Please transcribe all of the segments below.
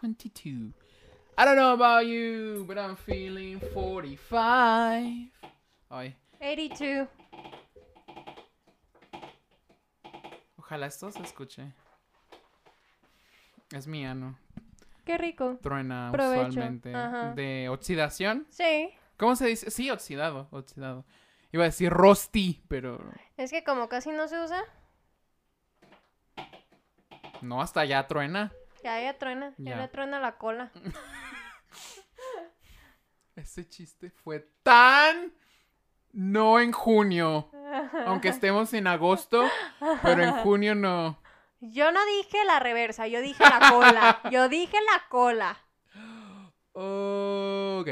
22. I don't know about you, but I'm feeling 45. Ay, 82. ojalá esto se escuche. Es mi ano. Qué rico. Truena Provecho, usualmente. ajá. De oxidación. Sí. ¿Cómo se dice? Sí, oxidado, oxidado. Iba a decir rosti, pero Es que como casi no se usa, no, hasta allá truena. Ya ya truena. Ya, Ya. le truena la cola. Ese chiste fue tan no en junio. Aunque estemos en agosto, pero en junio no. Yo no dije la reversa, yo dije la cola. Yo dije la cola. Ok.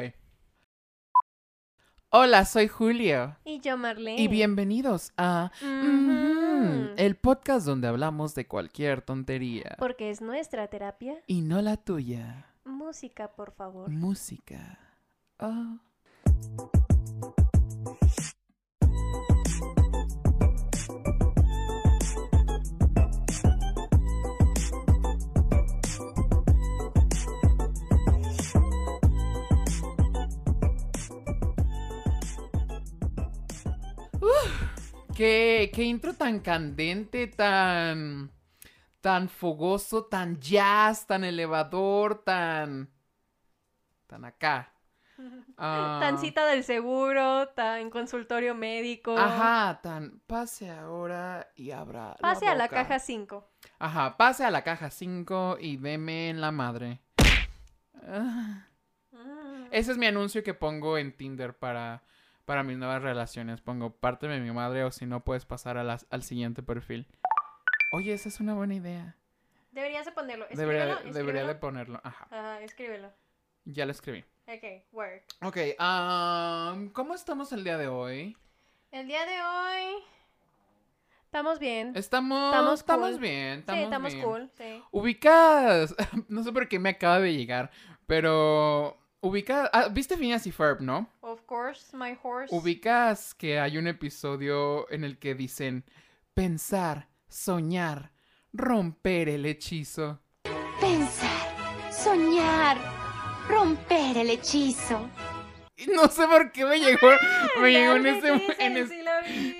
Hola, soy Julio. Y yo, Marlene. Y bienvenidos a. Mhm, el podcast donde hablamos de cualquier tontería. Porque es nuestra terapia. Y no la tuya. Música, por favor. Música. Ah. Qué, qué intro tan candente, tan, tan fogoso, tan jazz, tan elevador, tan, tan acá. Ah, Tan cita del seguro, tan consultorio médico. Ajá, tan pase ahora y abra. Pase a la caja 5. Ajá, pase a la caja 5 y deme en la madre. Ah, Ese es mi anuncio que pongo en Tinder para, para mis nuevas relaciones. Pongo parte de mi madre o si no puedes pasar a las- al siguiente perfil. Oye, esa es una buena idea. Deberías de ponerlo. Debería, Escríbelo, debería de escríbelo. ponerlo. Ajá, Ajá, escríbelo. ya lo escribí. Ok, work. Ok, am, ¿cómo estamos el día de hoy? El día de hoy... Estamos bien. Estamos, Estamos estamos cool. bien, estamos sí, estamos bien. cool. Sí. Ubicas, no sé por qué me acaba de llegar, pero ubicas, ah, viste Phineas y Ferb, ¿no? Of course, my horse. Ubicas que hay un episodio en el que dicen pensar, soñar, romper el hechizo. Pensar, soñar, romper el hechizo. No sé por qué me llegó, me llegó en este, en es-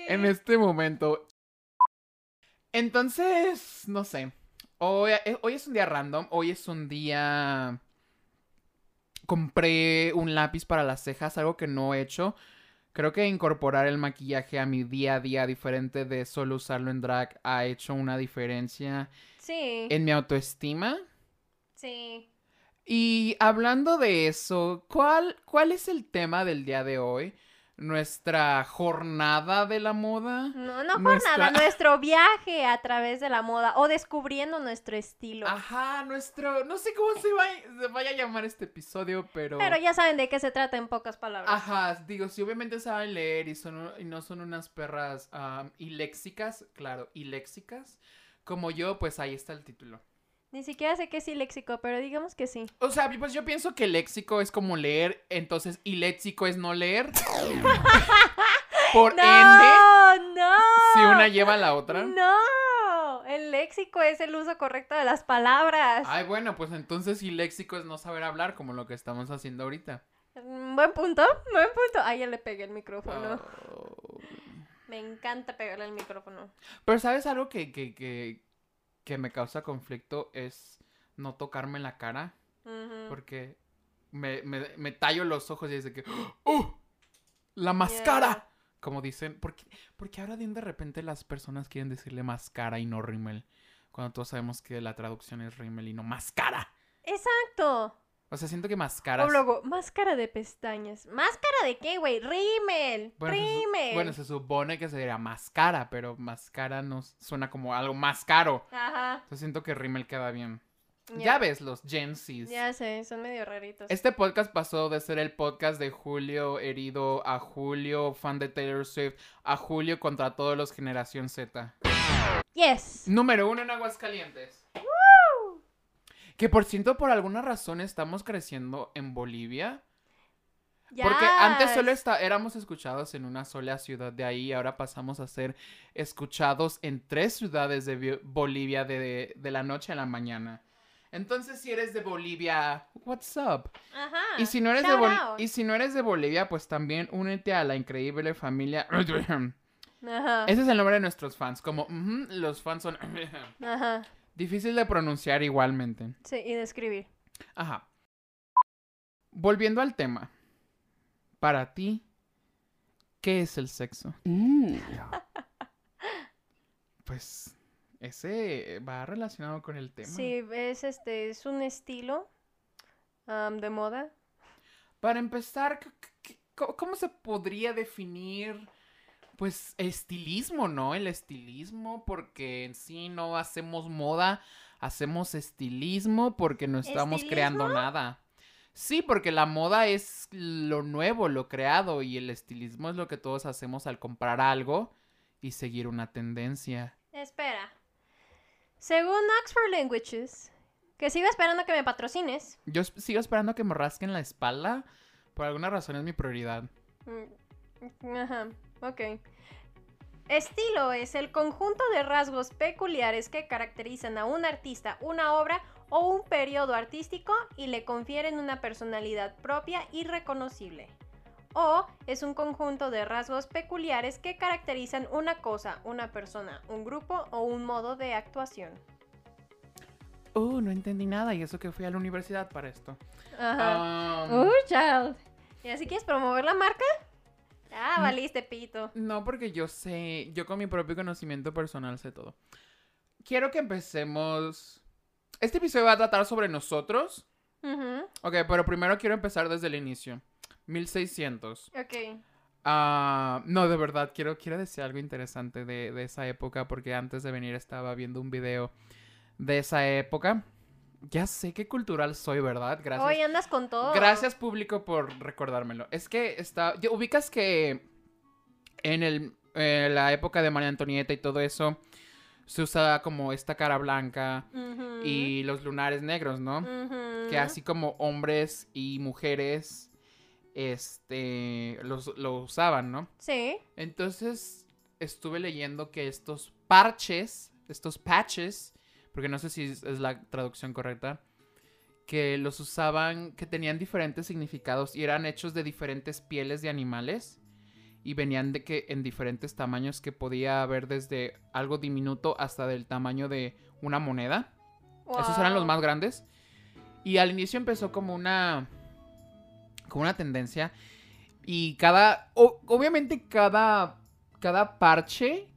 en este momento. Entonces, no sé. Hoy, eh, hoy es un día random. Hoy es un día. Compré un lápiz para las cejas, algo que no he hecho. Creo que incorporar el maquillaje a mi día a día, diferente de solo usarlo en drag, ha hecho una diferencia Sí, en mi autoestima. sí. Y hablando de eso, ¿cuál, ¿cuál es el tema del día de hoy? Nuestra jornada de la moda. No, no por Nuestra- nada, nuestro viaje a través de la moda o descubriendo nuestro estilo. Ajá, nuestro. No sé cómo se, va- se vaya a llamar este episodio, pero. Pero ya saben de qué se trata en pocas palabras. Ajá, digo, si obviamente saben leer y, son, y no son unas perras iléxicas, claro, iléxicas, como yo, pues ahí está el título. Ni siquiera sé qué es léxico, pero digamos que sí. O sea, pues yo pienso que léxico es como leer, entonces iléxico es no leer. Por ende, ¡No! ¡No! si una lleva a la otra. ¡No! El léxico es el uso correcto de las palabras. Ay, bueno, pues entonces iléxico es no saber hablar, como lo que estamos haciendo ahorita. Mm, Buen punto, buen punto. Ay, ya le pegué el micrófono. Oh. Me encanta pegarle el micrófono. Pero ¿sabes algo que, que, que, que me causa conflicto? Es no tocarme la cara. Porque me, me, me tallo los ojos y es de que... ¡Oh! ¡La máscara! Yeah. Como dicen... ¿por qué, por qué ahora de de repente las personas quieren decirle máscara y no rímel? Cuando todos sabemos que la traducción es rímel y no máscara. Exacto. O sea, siento que máscaras... O luego, máscara de pestañas. ¿Máscara de qué, güey? Rímel. Bueno, se, Rímel. bueno, se supone que sería máscara, pero máscara no suena como algo más caro. Ajá. Entonces siento que rímel queda bien. Ya. Ya ves los Gen Zs. Ya sé, son medio raritos. Este podcast pasó de ser el podcast de Julio herido a Julio fan de Taylor Swift a Julio contra todos los generación Z. Yes. Número uno en Aguascalientes. Que por cierto, por alguna razón estamos creciendo en Bolivia. Porque antes solo está, éramos escuchados en una sola ciudad de ahí, ahora pasamos a ser escuchados en tres ciudades de Bolivia de, de la noche a la mañana. Entonces, si eres de Bolivia, what's up? Ajá. Y si no eres de Bol- y si no eres de Bolivia, pues también únete a la increíble familia. Ajá. Ese es el nombre de nuestros fans. Como los fans son Ajá. Difícil de pronunciar igualmente. Sí, y de escribir. Ajá. Volviendo al tema. Para ti, ¿qué es el sexo? Pues ese va relacionado con el tema. Sí, es este, es un estilo de moda. Para empezar, ¿cómo se podría definir? Pues estilismo, ¿no? El estilismo, porque en sí no hacemos moda, hacemos estilismo porque no estamos creando nada. Sí, porque la moda es lo nuevo, lo creado, y el estilismo es lo que todos hacemos al comprar algo y seguir una tendencia. Espera. Según Oxford Languages, que sigo esperando que me patrocines. Yo sigo esperando que me rasquen la espalda. Por alguna razón es mi prioridad. Mm, Ajá, ok. Estilo es el conjunto de rasgos peculiares que caracterizan a un artista, una obra o un periodo artístico y le confieren una personalidad propia y reconocible. O es un conjunto de rasgos peculiares que caracterizan una cosa, una persona, un grupo o un modo de actuación. Oh, no entendí nada y eso que fui a la universidad para esto. Ajá. Um, Uh, child. ¿Y así quieres promover la marca? Ah, valiste pito. No, porque yo sé, yo con mi propio conocimiento personal sé todo. Quiero que empecemos. Este episodio va a tratar sobre nosotros. Ujú, Ok, pero primero quiero empezar desde el inicio. 1600. Ok. Ah, no, de verdad, quiero, quiero decir algo interesante de, de esa época porque antes de venir estaba viendo un video de esa época. Ya sé qué cultural soy, ¿verdad? Gracias. Hoy andas con todo. Gracias, público, por recordármelo. Es que está. ubicas que en el, eh, la época de María Antonieta y todo eso se usaba como esta cara blanca y los lunares negros, ¿no? Que así como hombres y mujeres este los, lo usaban, ¿no? Sí. Entonces estuve leyendo que estos parches, estos patches, porque no sé si es, es la traducción correcta, que los usaban, que tenían diferentes significados y eran hechos de diferentes pieles de animales y venían de que en diferentes tamaños que podía haber desde algo diminuto hasta del tamaño de una moneda. Esos eran los más grandes. Y al inicio empezó como una. como una tendencia. Y cada. o- obviamente cada. Cada parche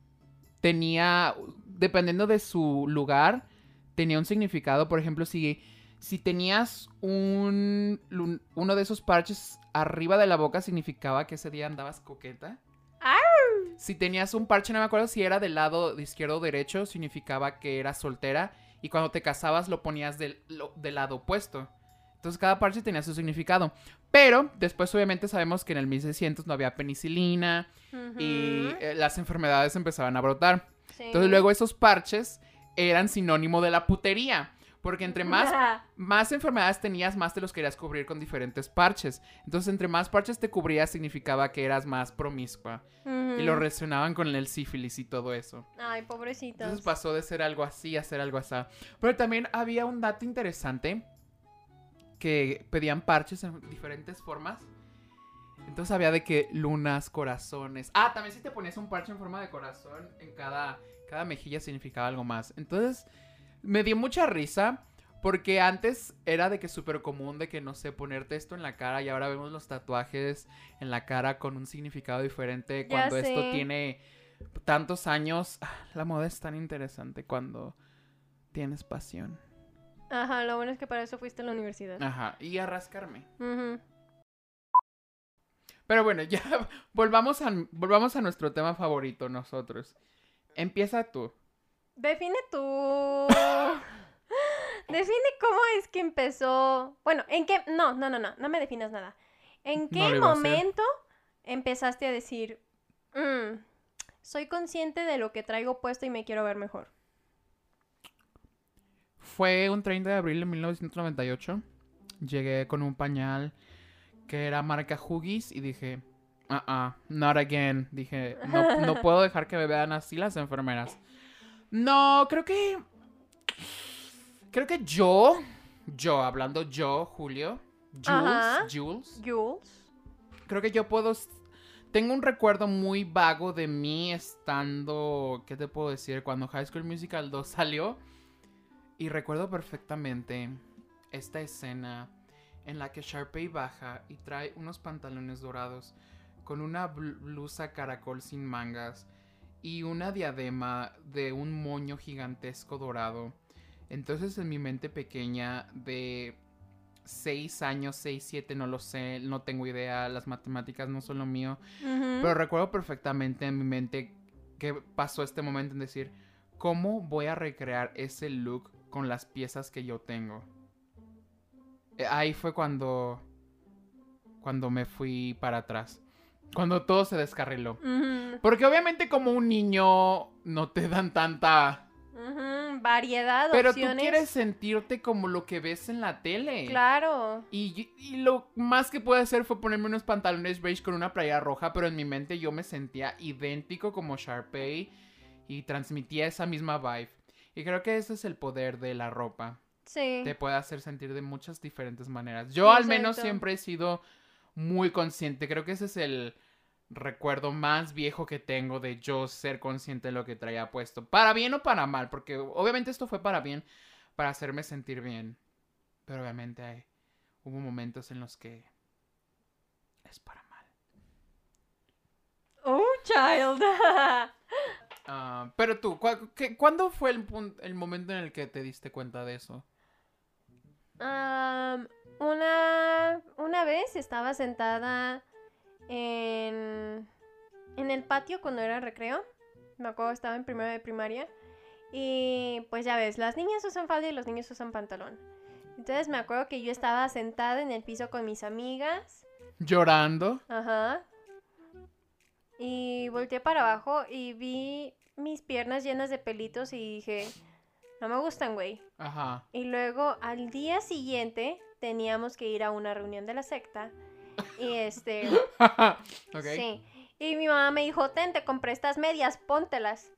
tenía. Dependiendo de su lugar. Tenía un significado. Por ejemplo, si. Si tenías un. uno de esos parches arriba de la boca, significaba que ese día andabas coqueta. Si tenías un parche, no me acuerdo si era del lado de izquierdo o derecho, significaba que eras soltera. Y cuando te casabas lo ponías del, lo- del lado opuesto. Entonces cada parche tenía su significado. Pero después obviamente sabemos que en el 1600 no había penicilina y eh, las enfermedades empezaban a brotar. sí. Entonces luego esos parches eran sinónimo de la putería. Porque entre más más enfermedades tenías, más te los querías cubrir con diferentes parches. Entonces, entre más parches te cubrías, significaba que eras más promiscua. Y lo relacionaban con el sífilis y todo eso. Ay, pobrecitos. Entonces pasó de ser algo así a ser algo así. Pero también había un dato interesante que pedían parches en diferentes formas. Entonces había de que lunas, corazones. Ah, también si te ponías un parche en forma de corazón en cada, cada mejilla significaba algo más. Entonces me dio mucha risa porque antes era de que súper común de que no sé, ponerte esto en la cara y ahora vemos los tatuajes en la cara con un significado diferente cuando esto tiene tantos años. Ah, La moda es tan interesante cuando tienes pasión. Ajá, lo bueno es que para eso fuiste a la universidad. Ajá, y a rascarme. Ujú. Pero bueno, ya volvamos a, volvamos a nuestro tema favorito nosotros. Empieza tú. Define tú. Define cómo es que empezó. Bueno, ¿en qué? No, no, no, no, no me definas nada. ¿En qué a momento empezaste a decir, "Mm, soy consciente de lo que traigo puesto y me quiero ver mejor? Fue un 30 de abril de 1998. Llegué con un pañal que era marca Huggies y dije, ah, ah, not again. Dije, no, no puedo dejar que me vean así las enfermeras. No, creo que Creo que yo, yo, hablando yo, Julio, Ajá. Jules, Jules, Jules. creo que yo puedo. Tengo un recuerdo muy vago de mí estando. ¿Qué te puedo decir? Cuando High School Musical 2 salió. Y recuerdo perfectamente esta escena en la que Sharpay baja y trae unos pantalones dorados con una bl- blusa caracol sin mangas y una diadema de un moño gigantesco dorado. Entonces en mi mente pequeña de 6 años, 6, 7, no lo sé, no tengo idea, las matemáticas no son lo mío, pero recuerdo perfectamente en mi mente que pasó este momento en decir, ¿cómo voy a recrear ese look con las piezas que yo tengo? Eh, Ahí fue cuando cuando me fui para atrás. Cuando todo se descarriló. Porque obviamente como un niño no te dan tanta... Ujú. Variedad de Pero tú quieres sentirte como lo que ves en la tele. Claro. Y, y lo más que pude hacer fue ponerme unos pantalones beige con una playa roja, pero en mi mente yo me sentía idéntico como Sharpay y transmitía esa misma vibe. Y creo que ese es el poder de la ropa. Sí. Te puede hacer sentir de muchas diferentes maneras. Yo al menos siempre he sido muy consciente. Creo que ese es el recuerdo más viejo que tengo de yo ser consciente de lo que traía puesto. Para bien o para mal, porque obviamente esto fue para bien, para hacerme sentir bien. Pero obviamente hay- hubo momentos en los que es para mal. Oh, child. Ah, pero tú, ¿cu- qué- ¿cuándo fue el, pun- el momento en el que te diste cuenta de eso? Am, una, una vez estaba sentada en, en el patio cuando era recreo. Me acuerdo, estaba en primero de primaria. Y pues ya ves, las niñas usan falda y los niños usan pantalón. Entonces me acuerdo que yo estaba sentada en el piso con mis amigas. Llorando. Ajá. Y volteé para abajo y vi mis piernas llenas de pelitos y dije, no me gustan, güey. Ajá. Y luego al día siguiente teníamos que ir a una reunión de la secta. Y este, sí. Y mi mamá me dijo, ten, te compré estas medias, póntelas.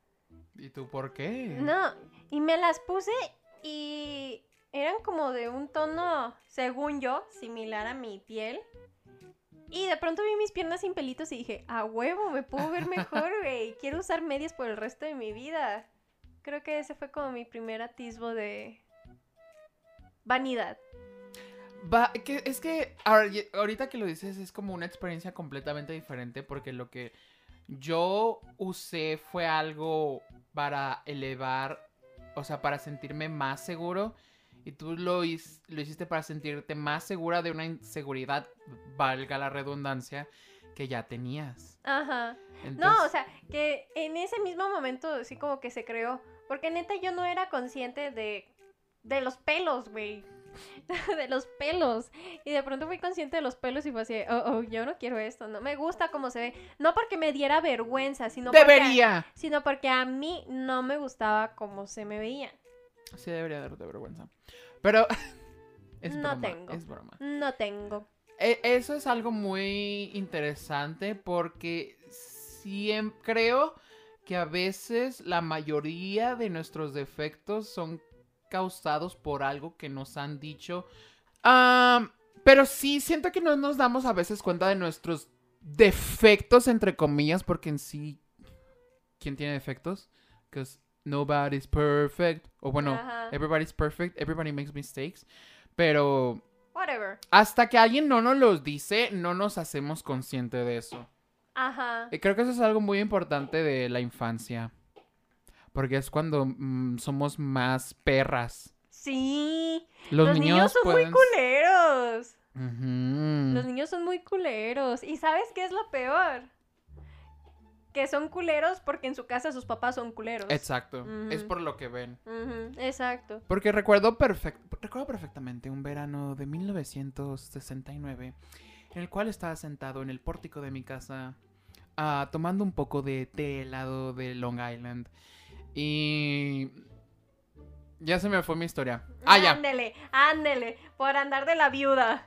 ¿Y tú por qué? No, y me las puse y eran como de un tono, según yo, similar a mi piel. Y de pronto vi mis piernas sin pelitos y dije, a huevo, me puedo ver mejor, güey. Quiero usar medias por el resto de mi vida. Creo que ese fue como mi primer atisbo de vanidad. Va, que, es que ahorita que lo dices es como una experiencia completamente diferente porque lo que yo usé fue algo para elevar, o sea, para sentirme más seguro y tú lo, his- lo hiciste para sentirte más segura de una inseguridad, valga la redundancia, que ya tenías. Ajá. No, o sea, que en ese mismo momento así como que se creó. Porque neta yo no era consciente de, de los pelos, güey. de los pelos. Y de pronto fui consciente de los pelos y fue así, oh, oh, yo no quiero esto. No me gusta cómo se ve. No porque me diera vergüenza, sino porque, ¡Debería! sino porque a mí no me gustaba cómo se me veía. Sí, debería darte vergüenza. Pero... es No broma, tengo. es broma. No tengo. E- Eso es algo muy interesante porque siempre creo que a veces la mayoría de nuestros defectos son causados por algo que nos han dicho. Am, pero sí, siento que no nos damos a veces cuenta de nuestros defectos, entre comillas, porque en sí, ¿quién tiene defectos? Because nobody's perfect. O bueno, Ajá. everybody's perfect, everybody makes mistakes. Pero Whatever. hasta que alguien no nos los dice, no nos hacemos consciente de eso. Ajá. Y creo que eso es algo muy importante de la infancia. Porque es cuando mm, somos más perras. Sí. Los, Los, niños, son pueden- muy culeros. Los niños son muy culeros. ¿Y sabes qué es lo peor? Que son culeros porque en su casa sus papás son culeros. Exacto. Es por lo que ven. Exacto. Porque recuerdo, perfect- recuerdo perfectamente un verano de 1969 en el cual estaba sentado en el pórtico de mi casa ah, tomando un poco de té helado de Long Island. Y... Ya se me fue mi historia. Ah, ya. Ándele, ándele. Por andar de la viuda.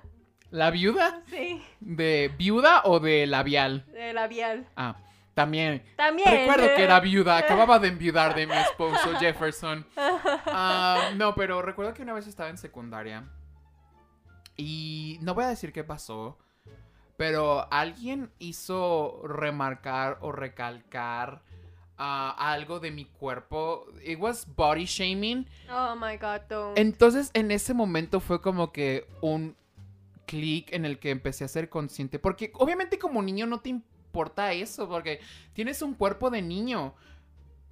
¿La viuda? Sí, ¿De viuda o de labial? de labial. Ah, También. También. Recuerdo que era viuda, acababa de enviudar de mi esposo Jefferson. Ah, no, pero recuerdo que una vez estaba en secundaria. Y no voy a decir qué pasó. Pero alguien hizo remarcar o recalcar ah, algo de mi cuerpo. It was body shaming. Oh my god, don't. Entonces en ese momento fue como que un clic en el que empecé a ser consciente. Porque obviamente como niño no te importa eso, porque tienes un cuerpo de niño.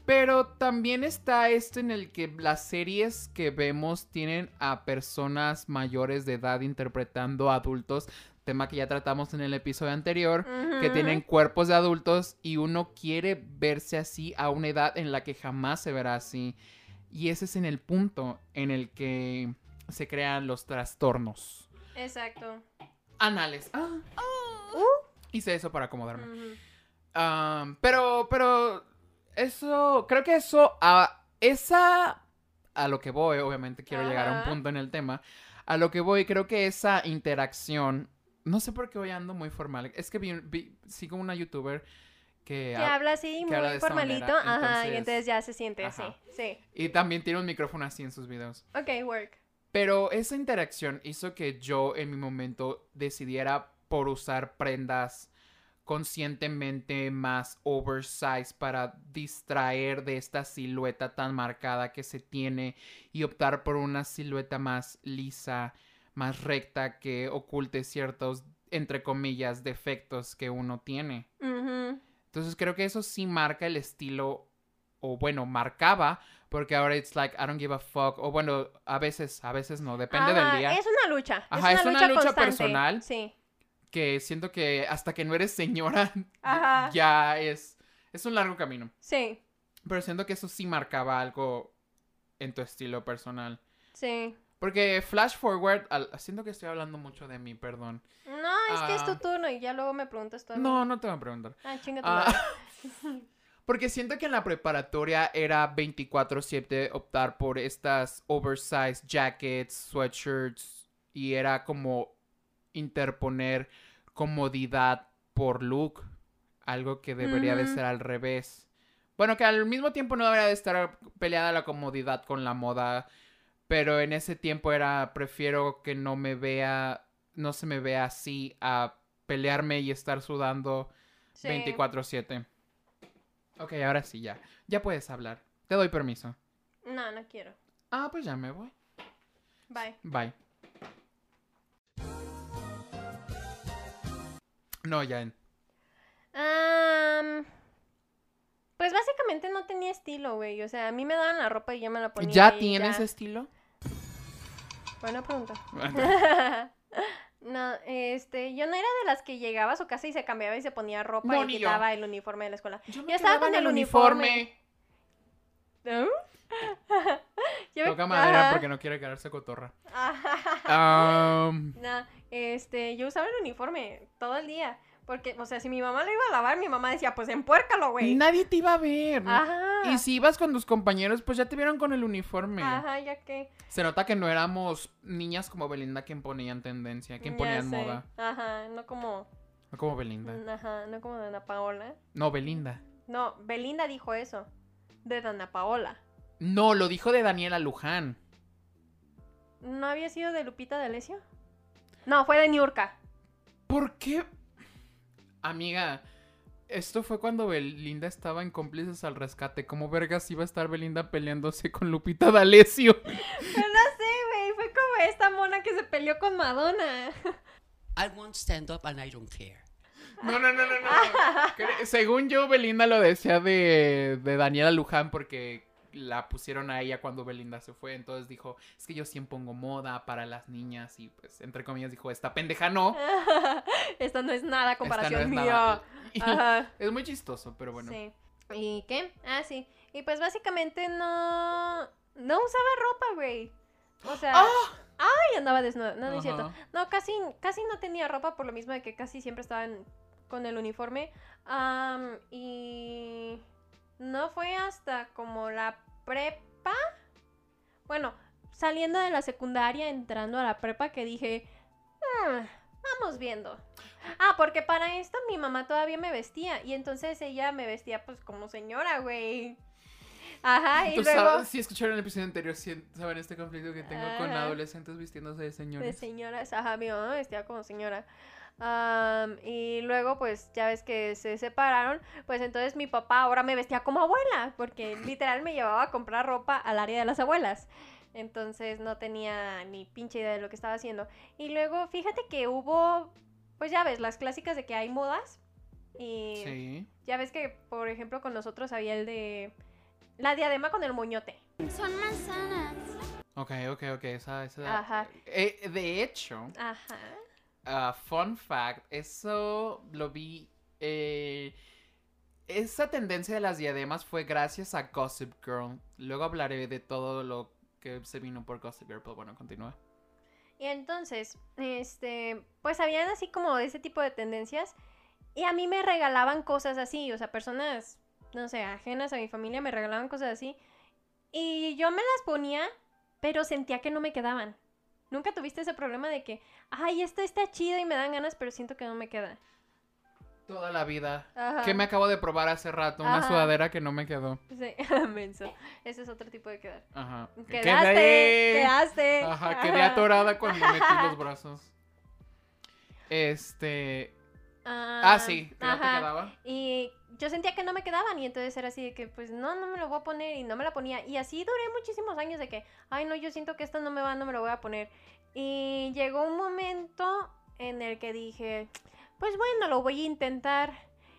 Pero también está esto en el que las series que vemos tienen a personas mayores de edad interpretando a adultos, tema que ya tratamos en el episodio anterior, que tienen cuerpos de adultos y uno quiere verse así a una edad en la que jamás se verá así. Y ese es en el punto en el que se crean los trastornos Exacto. anales. Ah, Uh. hice eso para acomodarme. Um, pero, pero, eso, creo que eso, a esa, a lo que voy, obviamente quiero llegar a un punto en el tema, a lo que voy, creo que esa interacción, no sé por qué hoy ando muy formal, es que vi- vi- sigo una youtuber que, Que ha- habla así, que muy formalito. Ajá, y entonces- ya se siente así. Sí. y también tiene un micrófono así en sus videos. Ok, work. Pero esa interacción hizo que yo en mi momento decidiera por usar prendas conscientemente más oversized para distraer de esta silueta tan marcada que se tiene y optar por una silueta más lisa, más recta que oculte ciertos, entre comillas, defectos que uno tiene. Entonces creo que eso sí marca el estilo, o bueno, marcaba, porque ahora it's like, I don't give a fuck, o bueno, a veces, a veces no, depende Ajá, del día. Es una lucha. Ajá, es es una, una lucha, lucha constante. personal. Sí. Que siento que hasta que no eres señora, Ajá. ya es, es un largo camino. Sí. Pero siento que eso sí marcaba algo en tu estilo personal. Sí. Porque flash forward, al- siento que estoy hablando mucho de mí, perdón. No, es que es tu Ah. turno y ya luego me preguntas mí. No, no te voy a preguntar. Ah, chinga tu Ah. Porque siento que en la preparatoria era 24/7 optar por estas oversized jackets, sweatshirts y era como interponer comodidad por look, algo que debería de ser al revés. Bueno, que al mismo tiempo no debería de estar peleada la comodidad con la moda, pero en ese tiempo era prefiero que no me vea, no se me vea así a pelearme y estar sudando Sí. 24/7. Ok, ahora sí, ya. Ya puedes hablar. Te doy permiso. No, no quiero. Ah, pues ya me voy. Bye. Bye. No, Am, pues básicamente no tenía estilo, güey. O sea, a mí me daban la ropa y yo me la ponía. ¿Ya tienes ya. estilo? Buena pregunta. no, este, yo no era de las que llegaba a su casa y se cambiaba y se ponía ropa No, y ni yo. quitaba el uniforme de la escuela. Yo, Yo estaba con el uniforme. Me- Toca madera Ajá. porque no quiere quedarse cotorra. Am, No, este, yo usaba el uniforme todo el día. Porque, o sea, si mi mamá lo iba a lavar, mi mamá decía, pues empuércalo, güey. nadie te iba a ver. Ajá. Y si ibas con tus compañeros, pues ya te vieron con el uniforme. Ajá, ya que. Se nota que no éramos niñas como Belinda que imponían tendencia, que imponían moda. Ajá, no como. No como Belinda. Ajá, no como Dana Paola. No, Belinda. No, Belinda dijo eso. De Dana Paola. No, lo dijo de Daniela Luján. ¿No había sido de Lupita D'Alessio? No, fue de Niurka. ¿Por qué? Amiga, esto fue cuando Belinda estaba en cómplices al rescate. ¿Cómo vergas iba a estar Belinda peleándose con Lupita D'Alessio? No sé, güey. Fue como esta mona que se peleó con Madonna. I won't stand up and I don't care. No, no, no, no, no. Según yo, Belinda lo decía de, de Daniela Luján porque la pusieron a ella cuando Belinda se fue. Entonces dijo, es que yo siempre pongo moda para las niñas. Y pues, entre comillas, dijo, esta pendeja no. Esta no es nada no comparación es mía. nada". Y- Ajá. Es muy chistoso, pero bueno. Sí. ¿Y qué? Ah, sí. Y pues básicamente no. No usaba ropa, güey. O sea. ¡Ah! Ay, andaba desnuda. No, no es cierto. No, casi, casi no tenía ropa por lo mismo de que casi siempre estaba en- con el uniforme. Y no fue hasta como la prepa. Bueno, saliendo de la secundaria, entrando a la prepa, que dije, "Ah, Vamos viendo. Ah, porque para esto mi mamá todavía me vestía. Y entonces ella me vestía pues como señora, güey. Ajá, y luego... sabes, si escucharon el episodio anterior, sí saben este conflicto que tengo con adolescentes vistiéndose de De señores. señoras, ajá, mi mamá me vestía como señora. Am, y luego, pues, ya ves que se separaron. Pues entonces mi papá ahora me vestía como abuela. Porque literal me llevaba a comprar ropa al área de las abuelas. Entonces no tenía ni pinche idea de lo que estaba haciendo. Y luego, fíjate que hubo, pues ya ves, las clásicas de que hay modas. Y Sí. ya ves que, por ejemplo, con nosotros había el de la diadema con el moñote. Son manzanas. Ok, ok, ok. Esa, esa. Ajá. Eh, de hecho, Ajá. Ah, fun fact, eso lo vi. eh, esa tendencia de las diademas fue gracias a Gossip Girl. Luego hablaré de todo lo que se vino por Gossip Girl, pero bueno, continúa. Y entonces, este, pues habían así como ese tipo de tendencias. Y a mí me regalaban cosas así, o sea, personas, no sé, ajenas a mi familia me regalaban cosas así. Y yo me las ponía, pero sentía que no me quedaban. ¿Nunca tuviste ese problema de que, ay, esto está chido y me dan ganas, pero siento que no me queda? Toda la vida. Ajá. Que me acabo de probar hace rato, una Ajá. sudadera que no me quedó. Sí, menso. Ese es otro tipo de quedar. Ajá. Quedaste, Quedé- quedaste. Ajá, quedé atorada cuando metí los brazos. Este. Ah, sí, que no te ajá. quedaba. Y yo sentía que no me quedaban y entonces era así de que pues no, no me lo voy a poner y no me la ponía. Y así duré muchísimos años de que, ay no, yo siento que esto no me va, no me lo voy a poner. Y llegó un momento en el que dije, pues bueno, lo voy a intentar.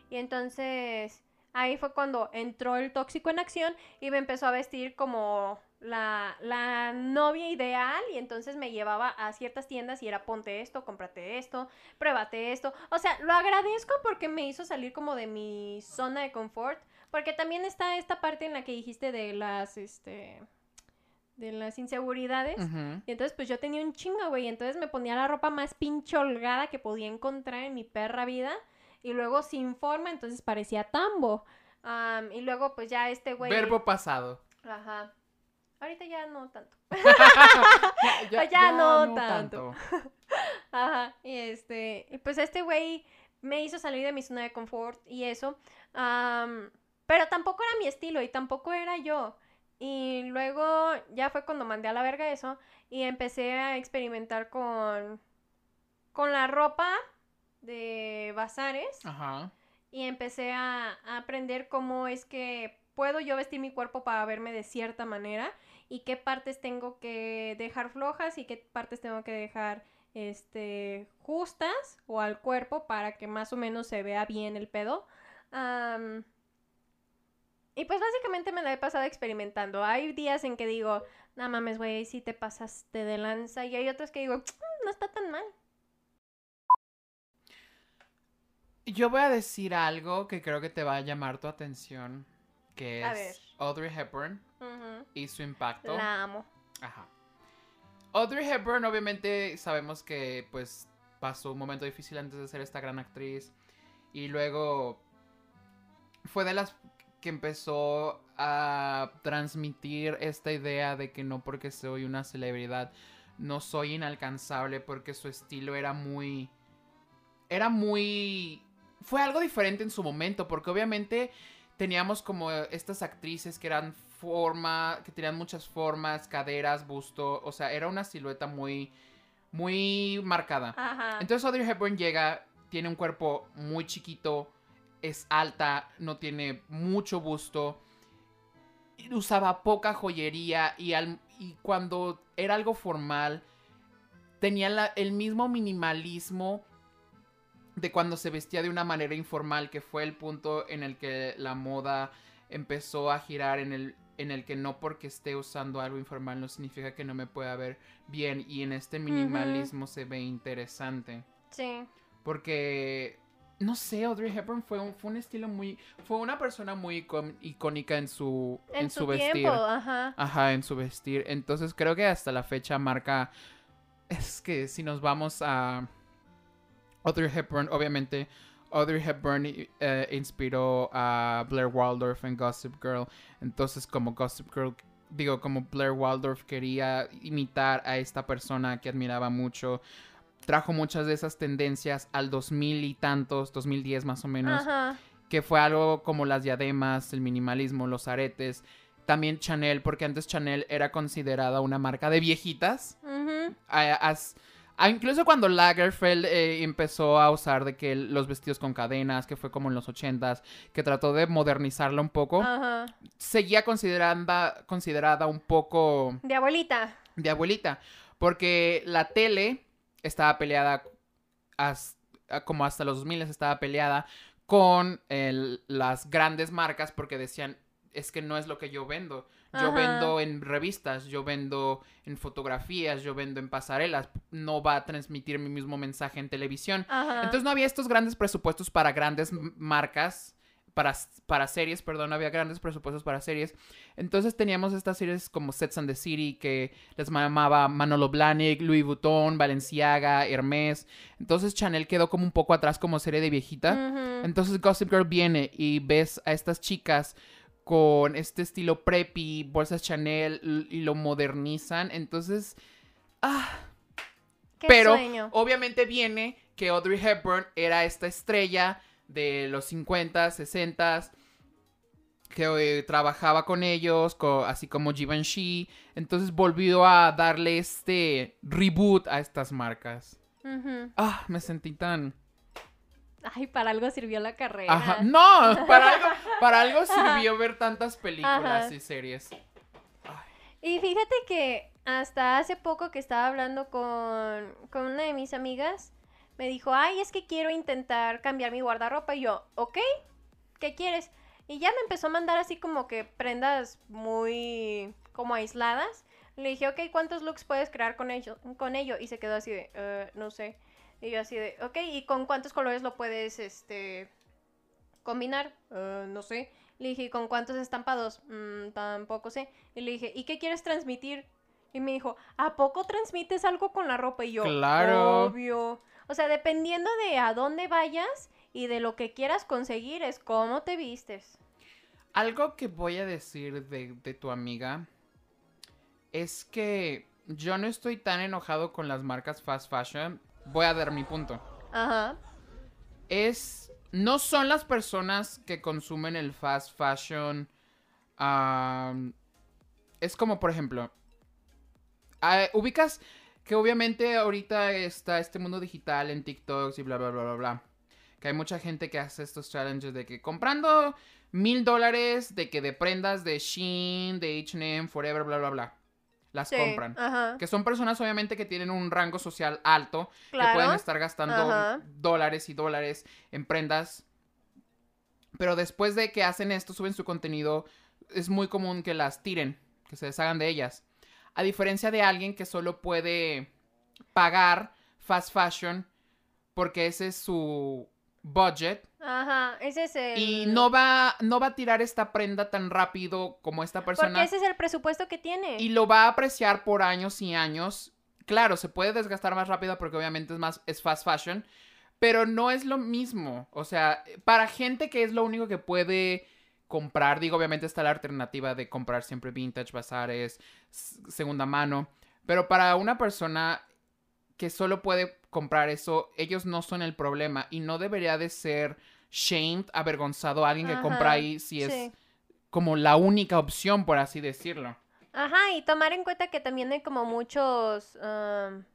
Y entonces ahí fue cuando entró el tóxico en acción y me empezó a vestir como la, la novia ideal y entonces me llevaba a ciertas tiendas y era ponte esto, cómprate esto, pruébate esto. O sea, lo agradezco porque me hizo salir como de mi zona de confort, porque también está esta parte en la que dijiste de las, este, de las inseguridades. Y entonces, pues yo tenía un chingo, güey. Entonces me ponía la ropa más pinche holgada que podía encontrar en mi perra vida. Y luego sin forma, entonces parecía tambo. Am, y luego, pues ya este güey. Verbo pasado. Ajá. Ahorita ya no tanto. Ya, Ya no tanto. Ajá. Y este. Y pues este güey me hizo salir de mi zona de confort y eso. pero tampoco era mi estilo y tampoco era yo. Y luego ya fue cuando mandé a la verga eso y empecé a experimentar con, con la ropa de bazares Ajá. y empecé a, a aprender cómo es que puedo yo vestir mi cuerpo para verme de cierta manera y qué partes tengo que dejar flojas y qué partes tengo que dejar este justas o al cuerpo para que más o menos se vea bien el pedo. Am, y pues básicamente me la he pasado experimentando. Hay días en que digo, no mames, güey, si te pasaste de lanza. Y hay otros que digo, "Mm, no está tan mal. Yo voy a decir algo que creo que te va a llamar tu atención, que A es ver. Audrey Hepburn y su impacto. La amo. Ajá. Audrey Hepburn, obviamente, sabemos que pues pasó un momento difícil antes de ser esta gran actriz. Y luego fue de las que empezó a transmitir esta idea de que no porque soy una celebridad, no soy inalcanzable, porque su estilo era muy... Era muy... Fue algo diferente en su momento, porque obviamente teníamos como estas actrices que eran forma, que tenían muchas formas, caderas, busto, o sea, era una silueta muy, muy marcada. Ajá. Entonces Audrey Hepburn llega, tiene un cuerpo muy chiquito, es alta, no tiene mucho busto, usaba poca joyería y, al- y cuando era algo formal, tenía la- el mismo minimalismo de cuando se vestía de una manera informal, que fue el punto en el que la moda empezó a girar en el en el que no porque esté usando algo informal no significa que no me pueda ver bien y en este minimalismo se ve interesante Sí. porque no sé Audrey Hepburn fue un, fue un estilo muy fue una persona muy icónica en su En, en, su, su, vestir tiempo, ajá. Ajá, en su vestir. Entonces creo que hasta la fecha marca. Es que si nos vamos a. Audrey Hepburn, obviamente. Audrey Hepburn eh, inspiró a Blair Waldorf en Gossip Girl. Entonces, como Gossip Girl. Digo, como Blair Waldorf quería imitar a esta persona que admiraba mucho. trajo muchas de esas tendencias al 2000 y tantos, 2010 más o menos, Ajá. que fue algo como las diademas, el minimalismo, los aretes. También Chanel, porque antes Chanel era considerada una marca de viejitas. A- a- incluso cuando Lagerfeld eh, empezó a usar de que los vestidos con cadenas, que fue como en los 80s, que trató de modernizarla un poco, Ajá. seguía considerada, considerada un poco De abuelita. de abuelita, porque la tele estaba peleada como hasta los 2000 estaba peleada con el- las grandes marcas porque decían es que no es lo que yo vendo. Yo Ajá. vendo en revistas, yo vendo en fotografías, yo vendo en pasarelas. No va a transmitir mi mismo mensaje en televisión. Ajá. Entonces no había estos grandes presupuestos para grandes marcas, para, para series, perdón, no había grandes presupuestos para series. Entonces teníamos estas series como Sets and the City, que les llamaba Manolo Blahnik, Louis Vuitton, Balenciaga, Hermes. Entonces Chanel quedó como un poco atrás como serie de viejita. Entonces Gossip Girl viene y ves a estas chicas con este estilo preppy, bolsas Chanel y lo modernizan. Entonces, ah, Qué pero sueño. obviamente viene que Audrey Hepburn era esta estrella de los 50, 60 que eh, trabajaba con ellos, co- así como Givenchy. Entonces volvió a darle este reboot a estas marcas. Ah, me sentí tan... Ay, para algo sirvió la carrera. Ajá. No, para algo, para algo sirvió ver tantas películas Ajá. y series. Y fíjate que hasta hace poco que estaba hablando con, con una de mis amigas, me dijo, ay, es que quiero intentar cambiar mi guardarropa. Y yo, ok, ¿qué quieres? Y ya me empezó a mandar así como que prendas muy como aisladas. Le dije, ok, ¿cuántos looks puedes crear con ello? Con ello? Y se quedó así de, "Eh, no sé. Y yo así de, ok, ¿y con cuántos colores lo puedes, este, combinar? "Eh, no sé. Le dije, ¿y con cuántos estampados? "Mm, tampoco sé. Y le dije, ¿y qué quieres transmitir? Y me dijo, ¿a poco transmites algo con la ropa? Y yo, Claro. obvio. O sea, dependiendo de a dónde vayas y de lo que quieras conseguir, es cómo te vistes. Algo que voy a decir de, de tu amiga es que yo no estoy tan enojado con las marcas fast fashion. Voy a dar mi punto. Ajá. Es. No son las personas que consumen el fast fashion. es como, por ejemplo. ah, ubicas que obviamente ahorita está este mundo digital en TikToks y bla, bla, bla, bla, bla. Que hay mucha gente que hace estos challenges de que comprando mil dólares de que de prendas de Shein, de H&M, Forever, bla, bla, bla. Las Sí, compran. Ajá. Que son personas obviamente que tienen un rango social alto Claro. que pueden estar gastando Ajá. dólares y dólares en prendas. Pero después de que hacen esto, suben su contenido, es muy común que las tiren, que se deshagan de ellas. A diferencia de alguien que solo puede pagar fast fashion porque ese es su budget Ajá. Ese es el... y no va, no va a tirar esta prenda tan rápido como esta persona Porque ese es el presupuesto que tiene. y lo va a apreciar por años y años. Claro, se puede desgastar más rápido porque obviamente es más es fast fashion, pero no es lo mismo. O sea, para gente que es lo único que puede comprar, digo, obviamente está la alternativa de comprar siempre vintage, bazares, segunda mano, pero para una persona que solo puede comprar eso, ellos no son el problema y no debería de ser shamed, avergonzado a alguien que compra ahí si es como la única opción, por así decirlo. Ajá, y tomar en cuenta que también hay como muchos am,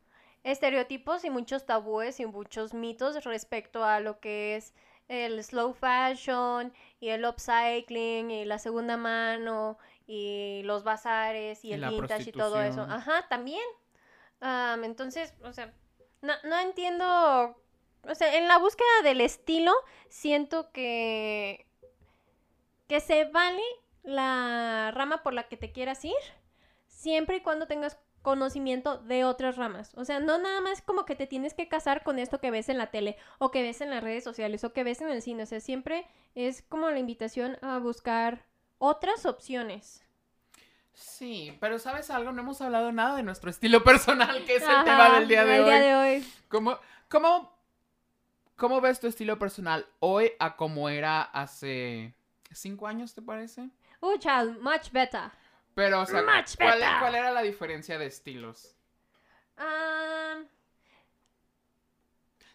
estereotipos y muchos tabúes y muchos mitos respecto a lo que es el slow fashion y el upcycling y la segunda mano y los bazares y Y el vintage y todo eso. Ajá, también. Am, entonces, o sea, no, no entiendo, o sea, en la búsqueda del estilo siento que que se vale la rama por la que te quieras ir, siempre y cuando tengas conocimiento de otras ramas. O sea, no nada más como que te tienes que casar con esto que ves en la tele o que ves en las redes sociales o que ves en el cine. O sea, siempre es como la invitación a buscar otras opciones. Sí, pero ¿sabes algo? No hemos hablado nada de nuestro estilo personal, que es el tema del día de el hoy. día de hoy. ¿Cómo, cómo, ¿Cómo ves tu estilo personal hoy a como era hace cinco años, te parece? Uh, child, much better. Pero, o sea, Much ¿cuál, better. cuál era la diferencia de estilos?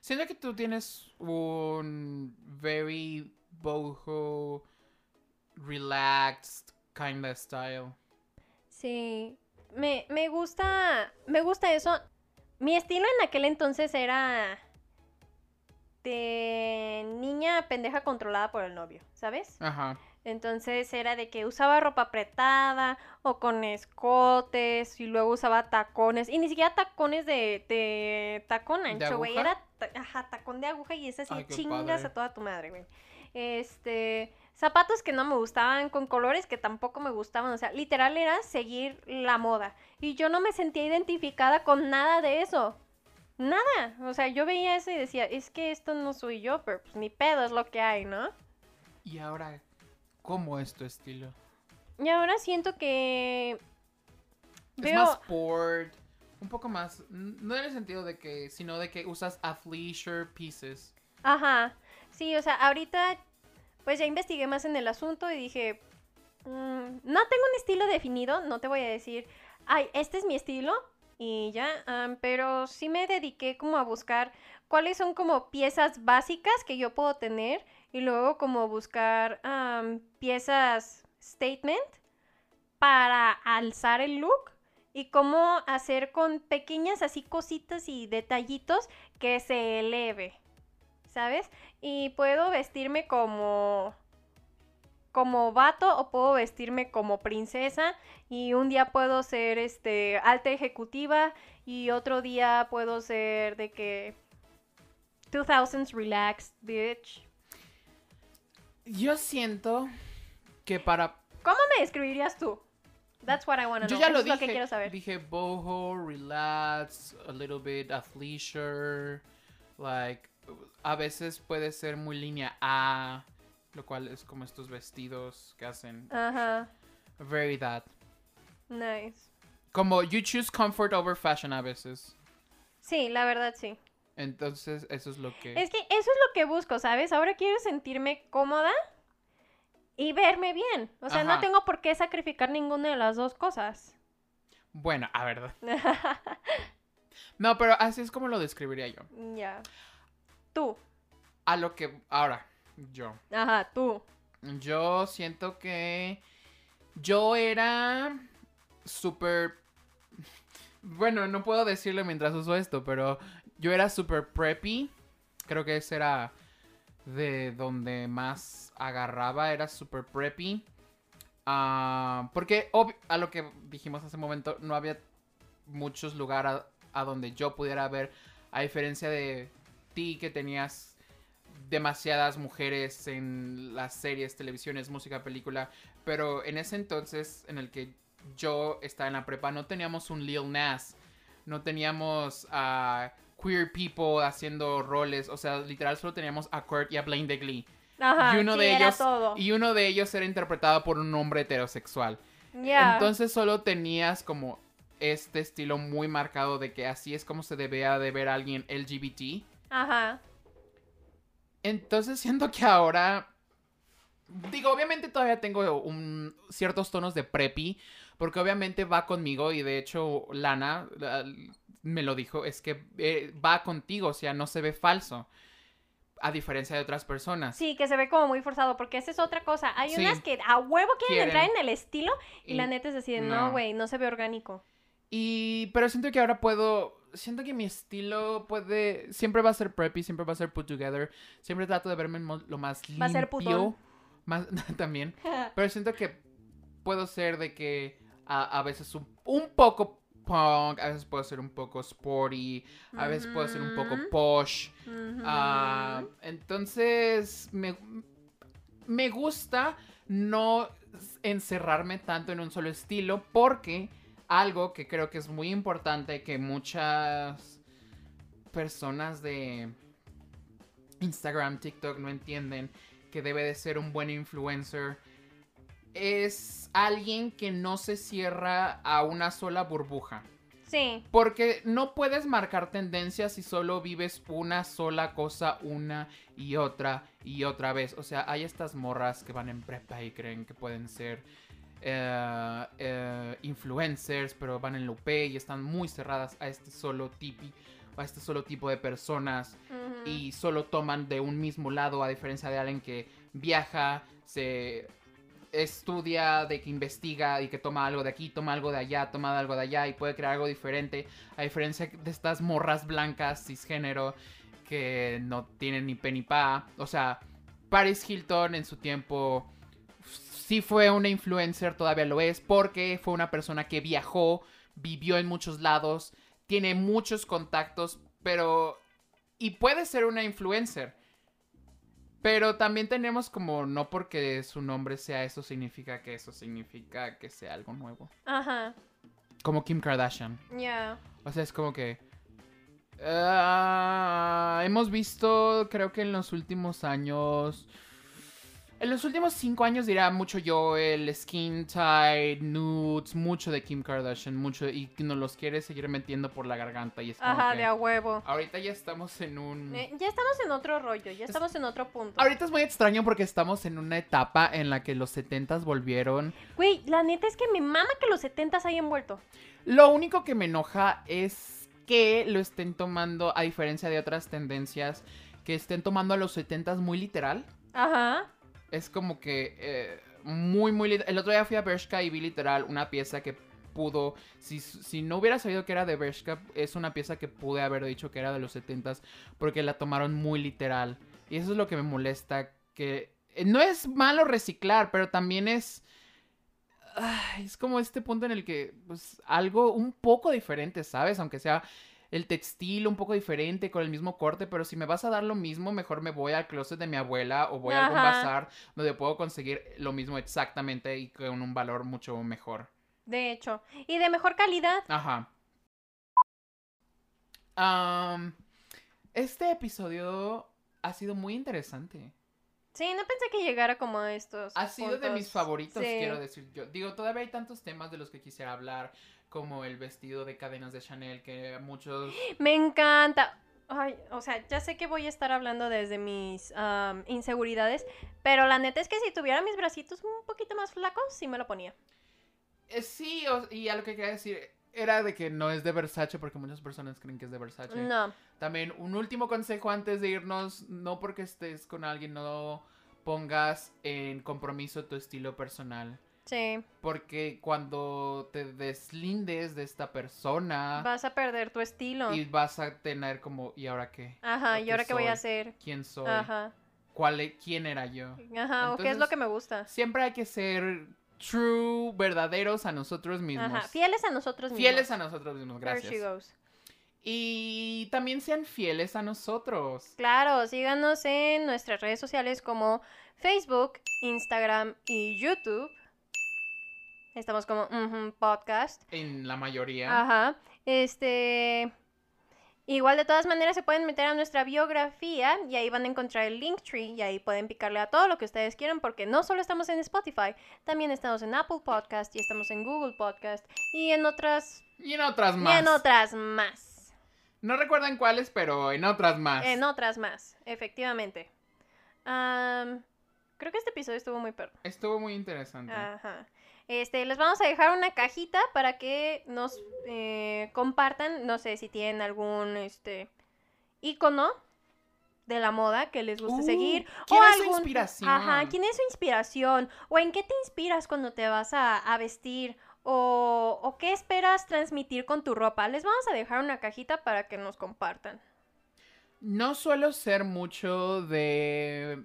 Siento que tú tienes un very boho, relaxed kind of style. Sí, me, me gusta, me gusta eso. Mi estilo en aquel entonces era de niña pendeja controlada por el novio, ¿sabes? Ajá. Entonces era de que usaba ropa apretada o con escotes y luego usaba tacones. Y ni siquiera tacones de, de tacón ancho, güey. Era ajá, tacón de aguja y ese así Ay, chingas padre. a toda tu madre, güey. Este, zapatos que no me gustaban, con colores que tampoco me gustaban. O sea, literal era seguir la moda. Y yo no me sentía identificada con nada de eso. Nada. O sea, yo veía eso y decía, es que esto no soy yo, pero pues ni pedo es lo que hay, ¿no? Y ahora, ¿cómo es tu estilo? Y ahora siento que Es veo más sport, un poco más, no en el sentido de que, sino de que usas athleisure pieces. Ajá. Sí, o sea, ahorita pues ya investigué más en el asunto y dije, "Mm, no tengo un estilo definido, no te voy a decir, ay, este es mi estilo y ya, pero sí me dediqué como a buscar cuáles son como piezas básicas que yo puedo tener y luego como buscar piezas statement para alzar el look y cómo hacer con pequeñas así cositas y detallitos que se eleve. ¿sabes? Y puedo vestirme como como vato o puedo vestirme como princesa y un día puedo ser este alta ejecutiva y otro día puedo ser de que 2000s relaxed bitch. Yo siento que para... ¿Cómo me describirías tú? That's what I want to Yo know. ya Eso lo es dije. lo que quiero saber. Dije boho, relax, a little bit athleisure, like a veces puede ser muy línea A, lo cual es como estos vestidos que hacen Ajá. very that. Nice. Como you choose comfort over fashion a veces. Sí, la verdad sí. Entonces, eso es lo que Es que eso es lo que busco, ¿sabes? Ahora quiero sentirme cómoda y verme bien. O sea, no tengo por qué sacrificar ninguna de las dos cosas. Bueno, a ver. No, pero así es como lo describiría yo. ya. Tú. A lo que ahora yo Ajá, tú. Yo siento que yo era súper... Bueno, no puedo decirlo mientras uso esto, pero yo era súper preppy. Creo que ese era de donde más agarraba, era súper preppy. Ah, porque a lo que dijimos hace un momento, no había muchos lugares a, a donde yo pudiera ver, a diferencia de ti que tenías demasiadas mujeres en las series, televisiones, música, película, pero en ese entonces en el que yo estaba en la prepa no teníamos un Lil Nas, no teníamos a queer people haciendo roles, o sea, literal solo teníamos a Kurt y a Blaine de Glee. Ajá, y uno sí, de ellos y uno de ellos era interpretado por un hombre heterosexual. Ya. Entonces solo tenías como este estilo muy marcado de que así es como se debía de ver a alguien LGBT. Ajá. Entonces siento que ahora. Digo, obviamente todavía tengo un, ciertos tonos de preppy. Porque obviamente va conmigo. Y de hecho, Lana la- me lo dijo. Es que eh, va contigo. O sea, no se ve falso. A diferencia de otras personas. Sí, que se ve como muy forzado, porque esa es otra cosa. Hay Sí. unas que a huevo quieren, Quieren. entrar en el estilo y, Y- la neta es así de, no, no. güey, no se ve orgánico. Y. Pero siento que ahora puedo. Siento que mi estilo puede. Siempre va a ser preppy, siempre va a ser put together. Siempre trato de verme lo más limpio. Va a ser putón. Más también. Pero siento que puedo ser de que a, a veces un, un poco punk, a veces puedo ser un poco sporty, a veces puedo ser un poco posh. Ah, entonces, me, me gusta no encerrarme tanto en un solo estilo porque algo que creo que es muy importante que muchas personas de Instagram, TikTok no entienden que debe de ser un buen influencer es alguien que no se cierra a una sola burbuja. Sí, Porque no puedes marcar tendencias si solo vives una sola cosa una y otra y otra vez. O sea, hay estas morras que van en prepa y creen que pueden ser eh, eh, influencers, pero van en la UP y están muy cerradas a este solo tipi. a este solo tipo de personas y solo toman de un mismo lado, a diferencia de alguien que viaja, se estudia, de que investiga y que toma algo de aquí, toma algo de allá, toma algo de allá y puede crear algo diferente, a diferencia de estas morras blancas cisgénero que no tienen ni pe ni pa. O sea, Paris Hilton en su tiempo sí fue una influencer, todavía lo es, porque fue una persona que viajó, vivió en muchos lados, tiene muchos contactos, pero... Y puede ser una influencer. Pero también tenemos como, no porque su nombre sea eso, significa que eso significa que sea algo nuevo. Ajá. Como Kim Kardashian. Ya. O sea, es como que... ah, hemos visto, creo que en los últimos años... En los últimos cinco años dirá mucho yo el skin tight, nudes, mucho de Kim Kardashian, mucho y nos los quiere seguir metiendo por la garganta y es como Ajá, que de a huevo. ahorita ya estamos en un Eh, ya estamos en otro rollo, ya estamos en otro punto. ahorita es muy extraño porque estamos en una etapa en la que los 70s volvieron. Güey, la neta es que me mama que los 70s hayan vuelto. Lo único que me enoja es que lo estén tomando a diferencia de otras tendencias que estén tomando a los 70s muy literal. Ajá. Es como que eh, muy, muy... El otro día fui a Bershka y vi literal una pieza que pudo... Si, si no hubiera sabido que era de Bershka, es una pieza que pude haber dicho que era de los 70s porque la tomaron muy literal. Y eso es lo que me molesta, que... eh, No es malo reciclar, pero también es... es como este punto en el que, pues, algo un poco diferente, ¿sabes? Aunque sea el textil un poco diferente, con el mismo corte, pero si me vas a dar lo mismo, mejor me voy al closet de mi abuela o voy a algún Ajá. bazar donde puedo conseguir lo mismo exactamente y con un valor mucho mejor. De hecho. Y de mejor calidad. Ajá. Am, este episodio ha sido muy interesante. Sí, no pensé que llegara como a estos. Ha sido de mis favoritos, Sí. quiero decir yo. Digo, todavía hay tantos temas de los que quisiera hablar, como el vestido de cadenas de Chanel, que muchos... Me encanta. Ay, o sea, ya sé que voy a estar hablando desde mis inseguridades, pero la neta es que si tuviera mis bracitos un poquito más flacos, sí me lo ponía. Eh, sí, y a lo que quería decir era de que no es de Versace, porque muchas personas creen que es de Versace. No. También un último consejo antes de irnos, no porque estés con alguien, no pongas en compromiso tu estilo personal. Sí. Porque cuando te deslindes de esta persona Vas a perder tu estilo. y vas a tener como, ¿y ahora qué? Ajá, ¿O ¿y ahora qué voy a hacer? ¿Quién soy? Ajá. ¿Cuál e- ¿Quién era yo? Ajá, o qué es lo que me gusta. Siempre hay que ser true, verdaderos a nosotros mismos. Ajá, fieles a nosotros mismos. Fieles a nosotros mismos, There she gracias. goes. Y también sean fieles a nosotros. Claro, síganos en nuestras redes sociales como Facebook, Instagram y YouTube. Estamos como podcast. En la mayoría. Ajá. Este. Igual de todas maneras se pueden meter a nuestra biografía y ahí van a encontrar el Linktree y ahí pueden picarle a todo lo que ustedes quieran porque no solo estamos en Spotify, también estamos en Apple Podcast y estamos en Google Podcast y en otras Y en otras y más. en otras más. No recuerdan cuáles, pero en otras más. En otras más, efectivamente. Am, creo que este episodio estuvo muy perro. Estuvo muy interesante. Ajá. Este, les vamos a dejar una cajita para que nos eh, compartan, no sé si tienen algún este icono de la moda que les guste Uh, seguir ¿quién o es su algún inspiración? Ajá, ¿quién es su inspiración? ¿O en qué te inspiras cuando te vas a, a vestir? O, ¿O qué esperas transmitir con tu ropa? Les vamos a dejar una cajita para que nos compartan. No suelo ser mucho de,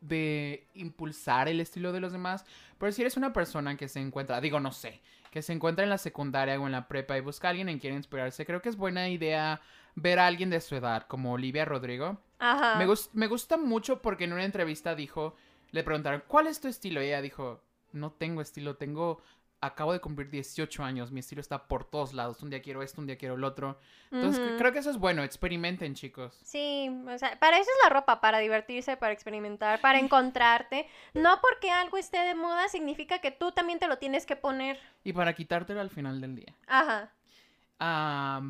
de impulsar el estilo de los demás, pero si eres una persona que se encuentra, digo, no sé, que se encuentra en la secundaria o en la prepa y busca a alguien en quien inspirarse, creo que es buena idea ver a alguien de su edad, como Olivia Rodrigo. Ajá. Me, me gusta mucho porque en una entrevista dijo, le preguntaron, ¿cuál es tu estilo? Y ella dijo, no tengo estilo, tengo, acabo de cumplir 18 años, mi estilo está por todos lados, un día quiero esto, un día quiero el otro. Entonces creo que eso es bueno, experimenten chicos. Sí, o sea, para eso es la ropa, para divertirse, para experimentar, para encontrarte. No porque algo esté de moda significa que tú también te lo tienes que poner. Y para quitártelo al final del día. Ajá. Ah,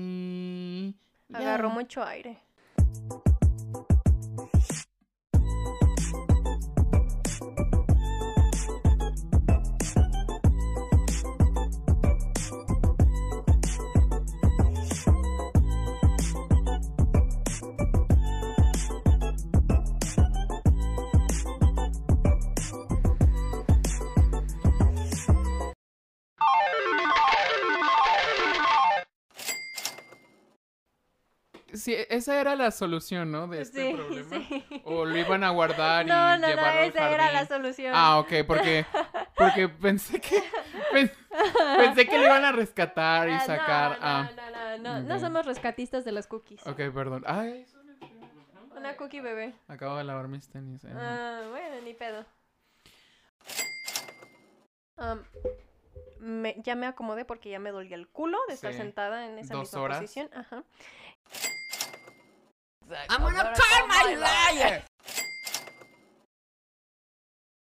bye. Agarró Ya. mucho aire. Esa era la solución, ¿no? De este Sí, problema. sí. O lo iban a guardar y No, no, no, esa era la solución. Ah, ok, porque, porque pensé que pen- pensé que le iban a rescatar y Ah, sacar. No, ah, no, no, no, no ok. somos rescatistas de las cookies. ok, perdón. Ay, Una cookie bebé. acabo de lavar mis tenis. eh. Ah, bueno, ni pedo. Me- ya me acomodé porque ya me dolía el culo de estar Sí. sentada en esa Dos misma horas. posición. Ajá. I'm gonna call my liar.